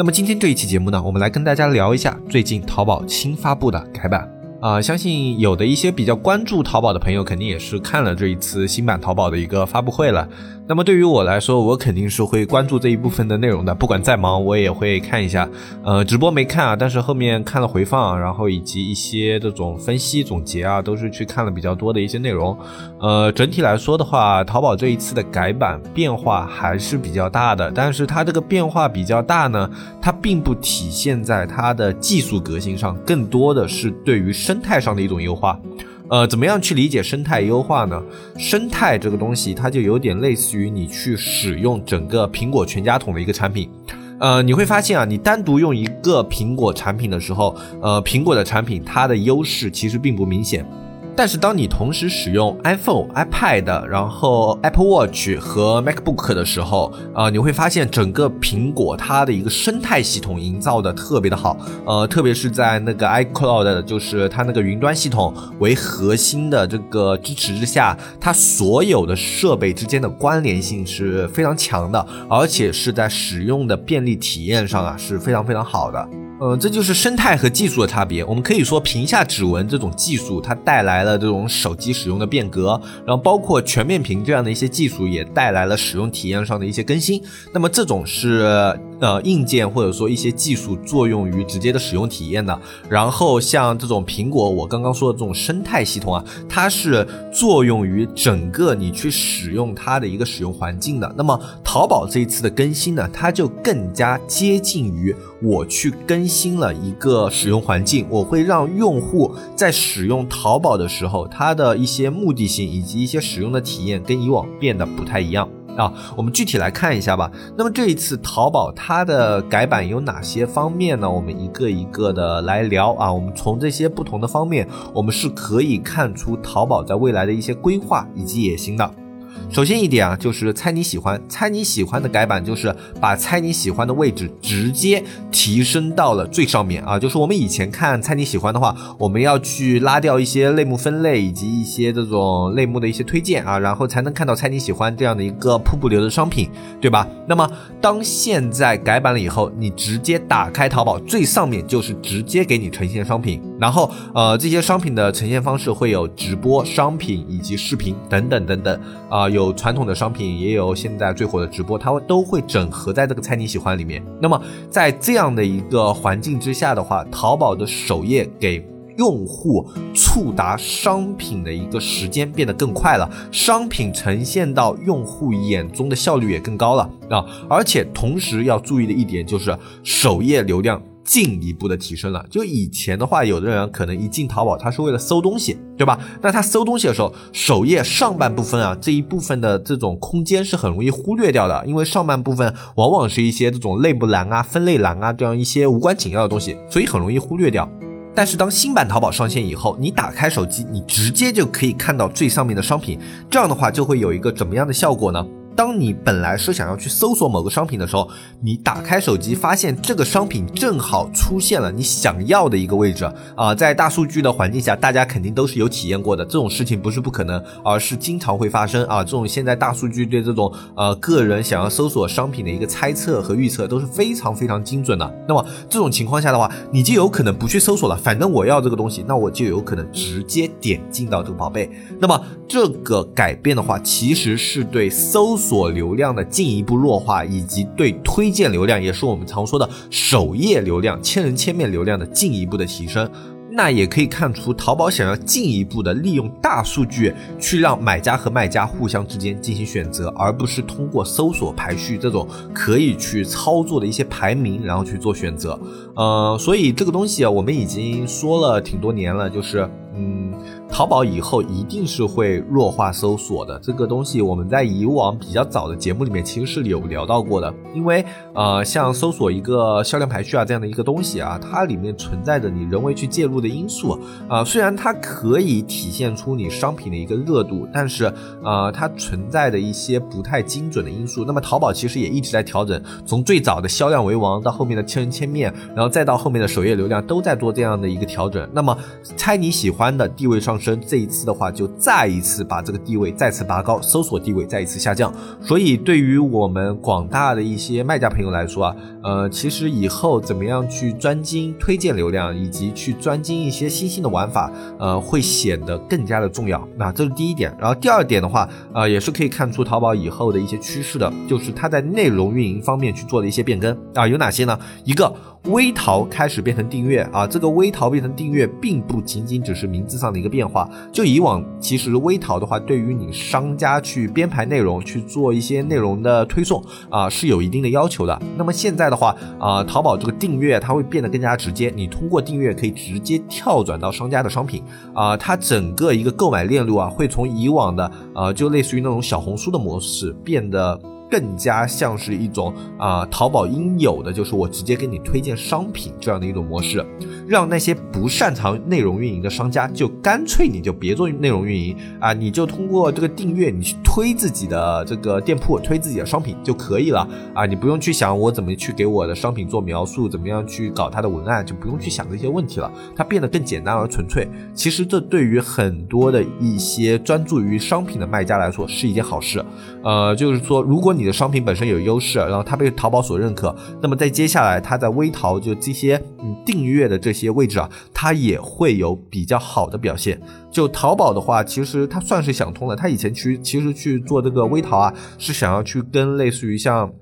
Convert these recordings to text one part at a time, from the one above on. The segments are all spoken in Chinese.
那么今天这一期节目呢，我们来跟大家聊一下最近淘宝新发布的改版。啊，相信有的一些比较关注淘宝的朋友，肯定也是看了这一次新版淘宝的一个发布会了。那么对于我来说，我肯定是会关注这一部分的内容的，不管再忙，我也会看一下。呃，直播没看啊，但是后面看了回放，然后以及一些这种分析总结啊，都是去看了比较多的一些内容。呃，整体来说的话，淘宝这一次的改版变化还是比较大的，但是它这个变化比较大呢，它并不体现在它的技术革新上，更多的是对于生态上的一种优化。呃，怎么样去理解生态优化呢？生态这个东西，它就有点类似于你去使用整个苹果全家桶的一个产品。呃，你会发现啊，你单独用一个苹果产品的时候，呃，苹果的产品它的优势其实并不明显。但是当你同时使用 iPhone、iPad，然后 Apple Watch 和 MacBook 的时候，啊，你会发现整个苹果它的一个生态系统营造的特别的好，呃，特别是在那个 iCloud，就是它那个云端系统为核心的这个支持之下，它所有的设备之间的关联性是非常强的，而且是在使用的便利体验上啊是非常非常好的。呃，这就是生态和技术的差别。我们可以说，屏下指纹这种技术，它带来了这种手机使用的变革，然后包括全面屏这样的一些技术，也带来了使用体验上的一些更新。那么这种是。呃，硬件或者说一些技术作用于直接的使用体验的，然后像这种苹果，我刚刚说的这种生态系统啊，它是作用于整个你去使用它的一个使用环境的。那么淘宝这一次的更新呢，它就更加接近于我去更新了一个使用环境，我会让用户在使用淘宝的时候，它的一些目的性以及一些使用的体验跟以往变得不太一样。啊，我们具体来看一下吧。那么这一次淘宝它的改版有哪些方面呢？我们一个一个的来聊啊。我们从这些不同的方面，我们是可以看出淘宝在未来的一些规划以及野心的。首先一点啊，就是猜你喜欢，猜你喜欢的改版就是把猜你喜欢的位置直接提升到了最上面啊。就是我们以前看猜你喜欢的话，我们要去拉掉一些类目分类以及一些这种类目的一些推荐啊，然后才能看到猜你喜欢这样的一个瀑布流的商品，对吧？那么当现在改版了以后，你直接打开淘宝最上面就是直接给你呈现商品，然后呃这些商品的呈现方式会有直播、商品以及视频等等等等啊有。有传统的商品，也有现在最火的直播，它会都会整合在这个猜你喜欢里面。那么在这样的一个环境之下的话，淘宝的首页给用户触达商品的一个时间变得更快了，商品呈现到用户眼中的效率也更高了啊！而且同时要注意的一点就是首页流量。进一步的提升了。就以前的话，有的人可能一进淘宝，他是为了搜东西，对吧？那他搜东西的时候，首页上半部分啊，这一部分的这种空间是很容易忽略掉的，因为上半部分往往是一些这种内部栏啊、分类栏啊这样一些无关紧要的东西，所以很容易忽略掉。但是当新版淘宝上线以后，你打开手机，你直接就可以看到最上面的商品，这样的话就会有一个怎么样的效果呢？当你本来是想要去搜索某个商品的时候，你打开手机发现这个商品正好出现了你想要的一个位置啊，在大数据的环境下，大家肯定都是有体验过的，这种事情不是不可能，而是经常会发生啊。这种现在大数据对这种呃个人想要搜索商品的一个猜测和预测都是非常非常精准的。那么这种情况下的话，你就有可能不去搜索了，反正我要这个东西，那我就有可能直接点进到这个宝贝。那么这个改变的话，其实是对搜索。所流量的进一步弱化，以及对推荐流量，也是我们常说的首页流量、千人千面流量的进一步的提升。那也可以看出，淘宝想要进一步的利用大数据，去让买家和卖家互相之间进行选择，而不是通过搜索排序这种可以去操作的一些排名，然后去做选择。呃，所以这个东西啊，我们已经说了挺多年了，就是。嗯，淘宝以后一定是会弱化搜索的。这个东西我们在以往比较早的节目里面其实是有聊到过的。因为呃，像搜索一个销量排序啊这样的一个东西啊，它里面存在着你人为去介入的因素啊。虽然它可以体现出你商品的一个热度，但是呃，它存在的一些不太精准的因素。那么淘宝其实也一直在调整，从最早的销量为王到后面的千人千面，然后再到后面的首页流量都在做这样的一个调整。那么猜你喜欢的地位上升，这一次的话就再一次把这个地位再次拔高，搜索地位再一次下降。所以对于我们广大的一些卖家朋友来说啊，呃，其实以后怎么样去专精推荐流量，以及去专精一些新兴的玩法，呃，会显得更加的重要。那这是第一点。然后第二点的话，呃，也是可以看出淘宝以后的一些趋势的，就是它在内容运营方面去做的一些变更啊，有哪些呢？一个。微淘开始变成订阅啊，这个微淘变成订阅，并不仅仅只是名字上的一个变化。就以往，其实微淘的话，对于你商家去编排内容、去做一些内容的推送啊，是有一定的要求的。那么现在的话啊，淘宝这个订阅它会变得更加直接，你通过订阅可以直接跳转到商家的商品啊，它整个一个购买链路啊，会从以往的呃，就类似于那种小红书的模式变得。更加像是一种啊，淘宝应有的，就是我直接给你推荐商品这样的一种模式，让那些不擅长内容运营的商家，就干脆你就别做内容运营啊，你就通过这个订阅，你去推自己的这个店铺，推自己的商品就可以了啊，你不用去想我怎么去给我的商品做描述，怎么样去搞它的文案，就不用去想这些问题了，它变得更简单而纯粹。其实这对于很多的一些专注于商品的卖家来说是一件好事，呃，就是说如果你。你的商品本身有优势，然后它被淘宝所认可，那么在接下来，它在微淘就这些嗯订阅的这些位置啊，它也会有比较好的表现。就淘宝的话，其实它算是想通了，它以前去其实去做这个微淘啊，是想要去跟类似于像。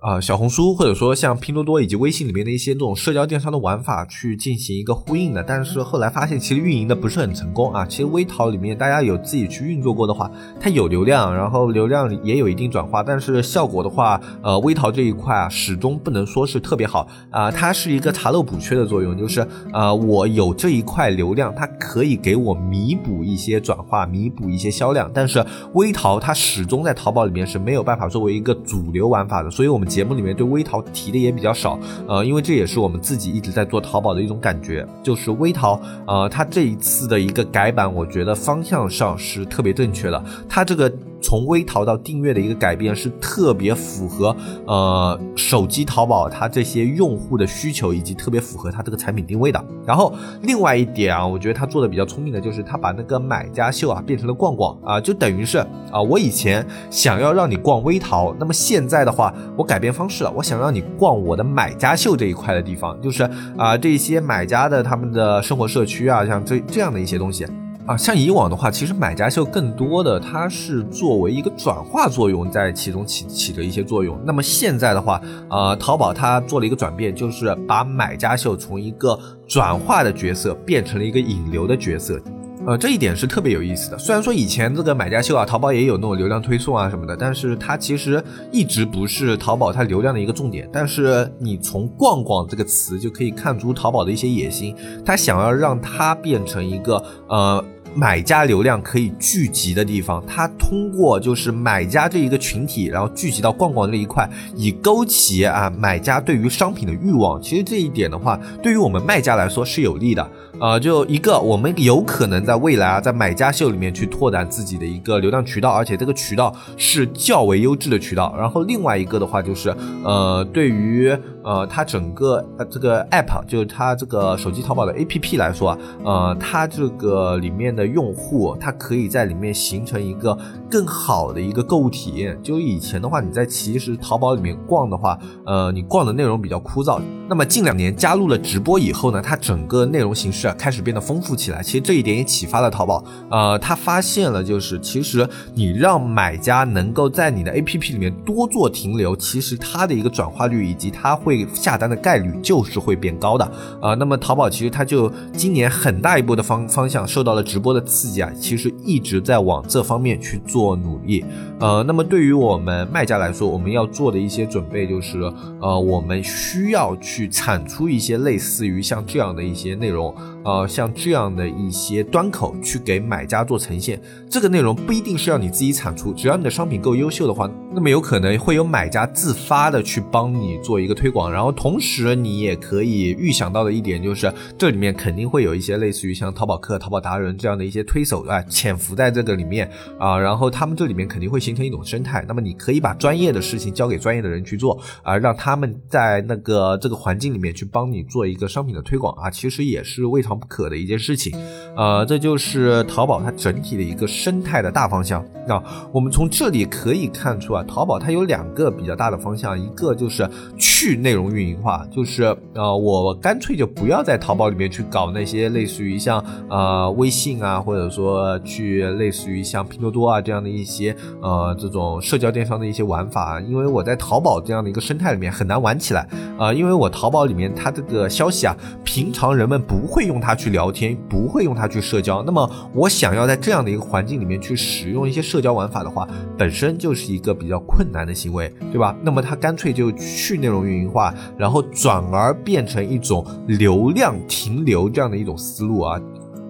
啊，小红书或者说像拼多多以及微信里面的一些这种社交电商的玩法去进行一个呼应的，但是后来发现其实运营的不是很成功啊。其实微淘里面大家有自己去运作过的话，它有流量，然后流量也有一定转化，但是效果的话，呃，微淘这一块啊，始终不能说是特别好啊。它是一个查漏补缺的作用，就是呃，我有这一块流量，它可以给我弥补一些转化，弥补一些销量，但是微淘它始终在淘宝里面是没有办法作为一个主流玩法的，所以我们。节目里面对微淘提的也比较少，呃，因为这也是我们自己一直在做淘宝的一种感觉，就是微淘，呃，它这一次的一个改版，我觉得方向上是特别正确的，它这个。从微淘到订阅的一个改变是特别符合呃手机淘宝它这些用户的需求，以及特别符合它这个产品定位的。然后另外一点啊，我觉得他做的比较聪明的就是他把那个买家秀啊变成了逛逛啊，就等于是啊我以前想要让你逛微淘，那么现在的话我改变方式了，我想让你逛我的买家秀这一块的地方，就是啊这些买家的他们的生活社区啊，像这这样的一些东西。啊，像以往的话，其实买家秀更多的它是作为一个转化作用在其中起起着一些作用。那么现在的话，呃，淘宝它做了一个转变，就是把买家秀从一个转化的角色变成了一个引流的角色。呃，这一点是特别有意思的。虽然说以前这个买家秀啊，淘宝也有那种流量推送啊什么的，但是它其实一直不是淘宝它流量的一个重点。但是你从“逛逛”这个词就可以看出淘宝的一些野心，它想要让它变成一个呃。买家流量可以聚集的地方，它通过就是买家这一个群体，然后聚集到逛逛这一块，以勾起啊买家对于商品的欲望。其实这一点的话，对于我们卖家来说是有利的。呃，就一个，我们有可能在未来啊，在买家秀里面去拓展自己的一个流量渠道，而且这个渠道是较为优质的渠道。然后另外一个的话就是，呃，对于呃它整个呃这个 app，就是它这个手机淘宝的 app 来说啊，呃，它这个里面的的用户，它可以在里面形成一个更好的一个购物体验。就以前的话，你在其实淘宝里面逛的话，呃，你逛的内容比较枯燥。那么近两年加入了直播以后呢，它整个内容形式啊。开始变得丰富起来，其实这一点也启发了淘宝。呃，他发现了，就是其实你让买家能够在你的 APP 里面多做停留，其实它的一个转化率以及它会下单的概率就是会变高的。呃，那么淘宝其实它就今年很大一波的方方向受到了直播的刺激啊，其实一直在往这方面去做做努力。呃，那么对于我们卖家来说，我们要做的一些准备就是，呃，我们需要去产出一些类似于像这样的一些内容。呃，像这样的一些端口去给买家做呈现。这个内容不一定是要你自己产出，只要你的商品够优秀的话，那么有可能会有买家自发的去帮你做一个推广。然后同时你也可以预想到的一点就是，这里面肯定会有一些类似于像淘宝客、淘宝达人这样的一些推手啊，潜伏在这个里面啊。然后他们这里面肯定会形成一种生态。那么你可以把专业的事情交给专业的人去做啊，让他们在那个这个环境里面去帮你做一个商品的推广啊，其实也是未尝不可的一件事情。呃，这就是淘宝它整体的一个生态的大方向。那我们从这里可以看出啊，淘宝它有两个比较大的方向，一个就是去内容运营化，就是呃，我干脆就不要在淘宝里面去搞那些类似于像呃微信啊，或者说去类似于像拼多多啊这样的一些呃这种社交电商的一些玩法，因为我在淘宝这样的一个生态里面很难玩起来啊，因为我淘宝里面它这个消息啊，平常人们不会用它去聊天，不会用它去社交，那么我想要在这样的一个环境里面去使用一些社交玩法的话，本身就是一个比较困难的行为，对吧？那么它干脆就去内容运营化，然后转而变成一种流量停留这样的一种思路啊。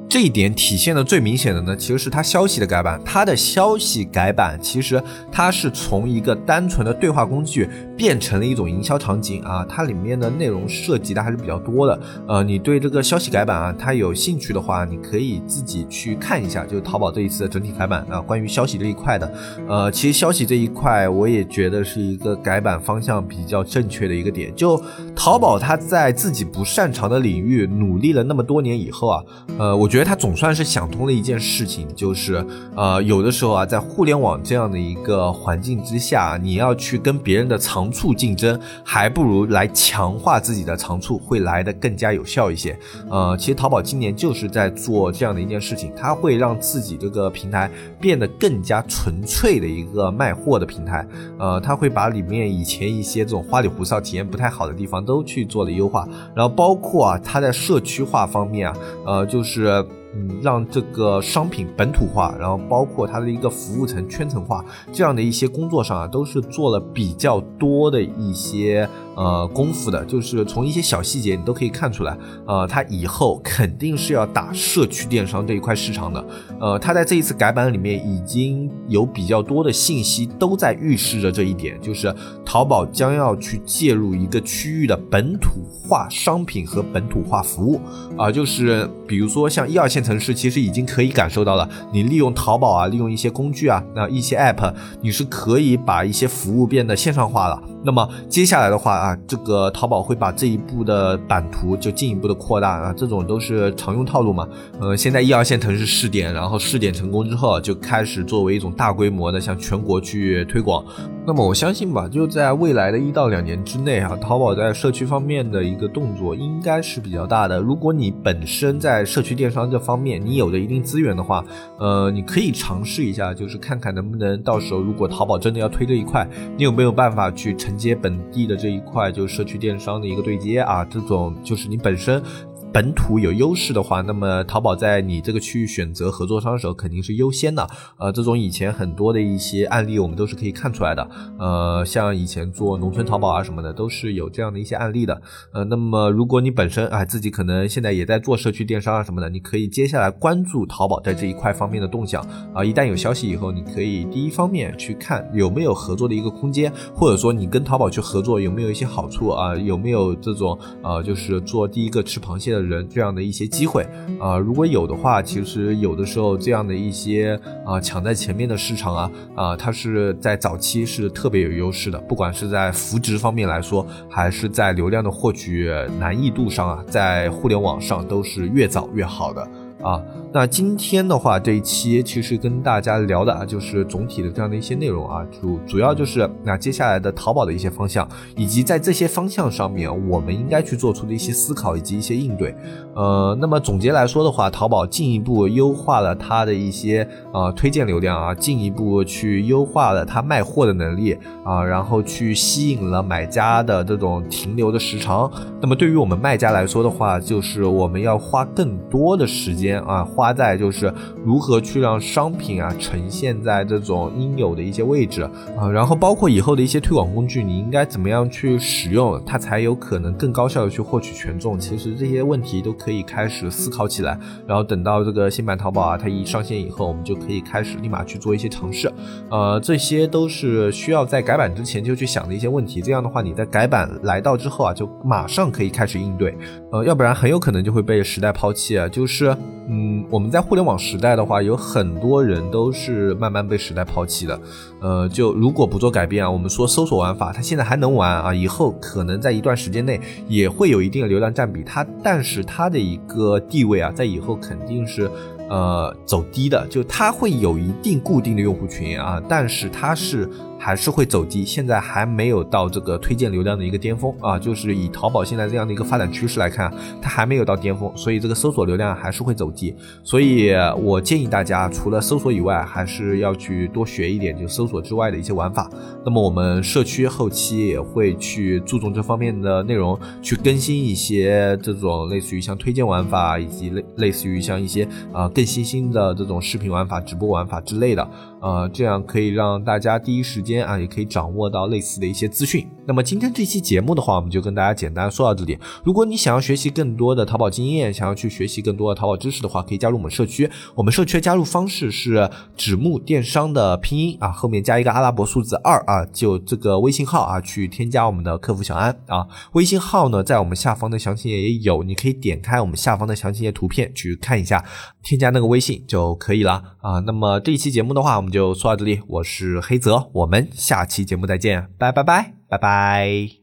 这一点体现的最明显的呢，其实是它消息的改版。它的消息改版，其实它是从一个单纯的对话工具变成了一种营销场景啊。它里面的内容涉及的还是比较多的。呃，你对这个消息改版啊，它有兴趣的话，你可以自己去看一下，就是淘宝这一次的整体改版啊，关于消息这一块的。呃，其实消息这一块，我也觉得是一个改版方向比较正确的一个点。就淘宝它在自己不擅长的领域努力了那么多年以后啊，呃，我觉得。它总算是想通了一件事情，就是，呃，有的时候啊，在互联网这样的一个环境之下，你要去跟别人的藏长处竞争，还不如来强化自己的长处，会来的更加有效一些。呃，其实淘宝今年就是在做这样的一件事情，它会让自己这个平台变得更加纯粹的一个卖货的平台。呃，它会把里面以前一些这种花里胡哨、体验不太好的地方都去做了优化，然后包括啊，它在社区化方面啊，呃，就是。嗯，让这个商品本土化，然后包括它的一个服务层圈层化，这样的一些工作上啊，都是做了比较多的一些。呃，功夫的，就是从一些小细节你都可以看出来，呃，它以后肯定是要打社区电商这一块市场的。呃，它在这一次改版里面已经有比较多的信息都在预示着这一点，就是淘宝将要去介入一个区域的本土化商品和本土化服务啊，就是比如说像一二线城市，其实已经可以感受到了，你利用淘宝啊，利用一些工具啊，那一些 app，你是可以把一些服务变得线上化了。那么接下来的话啊，这个淘宝会把这一步的版图就进一步的扩大啊，这种都是常用套路嘛。呃，现在一二线城市试点，然后试点成功之后，就开始作为一种大规模的向全国去推广。那么我相信吧，就在未来的一到两年之内啊，淘宝在社区方面的一个动作应该是比较大的。如果你本身在社区电商这方面你有着一定资源的话，呃，你可以尝试一下，就是看看能不能到时候如果淘宝真的要推这一块，你有没有办法去承接本地的这一块，就是社区电商的一个对接啊？这种就是你本身。本土有优势的话，那么淘宝在你这个区域选择合作商的时候肯定是优先的。呃，这种以前很多的一些案例，我们都是可以看出来的。呃，像以前做农村淘宝啊什么的，都是有这样的一些案例的。呃，那么如果你本身啊自己可能现在也在做社区电商啊什么的，你可以接下来关注淘宝在这一块方面的动向啊。一旦有消息以后，你可以第一方面去看有没有合作的一个空间，或者说你跟淘宝去合作有没有一些好处啊？有没有这种呃，就是做第一个吃螃蟹的。人这样的一些机会啊，如果有的话，其实有的时候这样的一些啊抢在前面的市场啊啊，它是在早期是特别有优势的，不管是在扶植方面来说，还是在流量的获取难易度上啊，在互联网上都是越早越好的。啊，那今天的话，这一期其实跟大家聊的啊，就是总体的这样的一些内容啊，主主要就是那接下来的淘宝的一些方向，以及在这些方向上面，我们应该去做出的一些思考以及一些应对。呃，那么总结来说的话，淘宝进一步优化了它的一些呃推荐流量啊，进一步去优化了它卖货的能力啊，然后去吸引了买家的这种停留的时长。那么对于我们卖家来说的话，就是我们要花更多的时间。啊，花在就是如何去让商品啊呈现在这种应有的一些位置啊，然后包括以后的一些推广工具，你应该怎么样去使用，它才有可能更高效的去获取权重。其实这些问题都可以开始思考起来，然后等到这个新版淘宝啊，它一上线以后，我们就可以开始立马去做一些尝试。呃，这些都是需要在改版之前就去想的一些问题。这样的话，你在改版来到之后啊，就马上可以开始应对。呃，要不然很有可能就会被时代抛弃啊。就是，嗯，我们在互联网时代的话，有很多人都是慢慢被时代抛弃的。呃，就如果不做改变啊，我们说搜索玩法，它现在还能玩啊，以后可能在一段时间内也会有一定的流量占比。它，但是它的一个地位啊，在以后肯定是。呃，走低的，就它会有一定固定的用户群啊，但是它是。还是会走低，现在还没有到这个推荐流量的一个巅峰啊，就是以淘宝现在这样的一个发展趋势来看，它还没有到巅峰，所以这个搜索流量还是会走低。所以我建议大家除了搜索以外，还是要去多学一点就搜索之外的一些玩法。那么我们社区后期也会去注重这方面的内容，去更新一些这种类似于像推荐玩法，以及类类似于像一些啊更新新的这种视频玩法、直播玩法之类的。呃，这样可以让大家第一时间间啊，也可以掌握到类似的一些资讯。那么今天这期节目的话，我们就跟大家简单说到这里。如果你想要学习更多的淘宝经验，想要去学习更多的淘宝知识的话，可以加入我们社区。我们社区的加入方式是纸木电商的拼音啊，后面加一个阿拉伯数字二啊，就这个微信号啊，去添加我们的客服小安啊。微信号呢，在我们下方的详情页也有，你可以点开我们下方的详情页图片去看一下，添加那个微信就可以了啊。那么这一期节目的话，我们。就说到这里，我是黑泽，我们下期节目再见，拜拜拜拜拜。